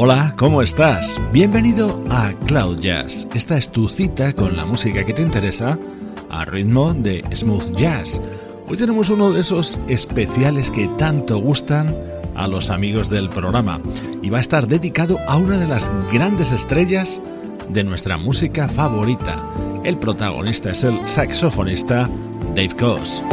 Hola, ¿cómo estás? Bienvenido a Cloud Jazz. Esta es tu cita con la música que te interesa a ritmo de smooth jazz. Hoy tenemos uno de esos especiales que tanto gustan a los amigos del programa y va a estar dedicado a una de las grandes estrellas de nuestra música favorita. El protagonista es el saxofonista Dave Coase.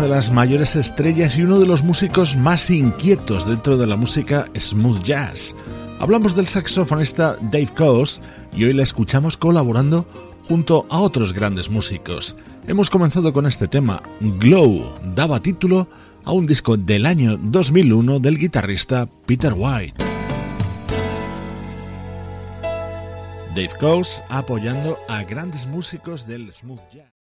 Las mayores estrellas y uno de los músicos más inquietos dentro de la música smooth jazz. Hablamos del saxofonista Dave Coase y hoy la escuchamos colaborando junto a otros grandes músicos. Hemos comenzado con este tema, Glow, daba título a un disco del año 2001 del guitarrista Peter White. Dave Coase apoyando a grandes músicos del smooth jazz.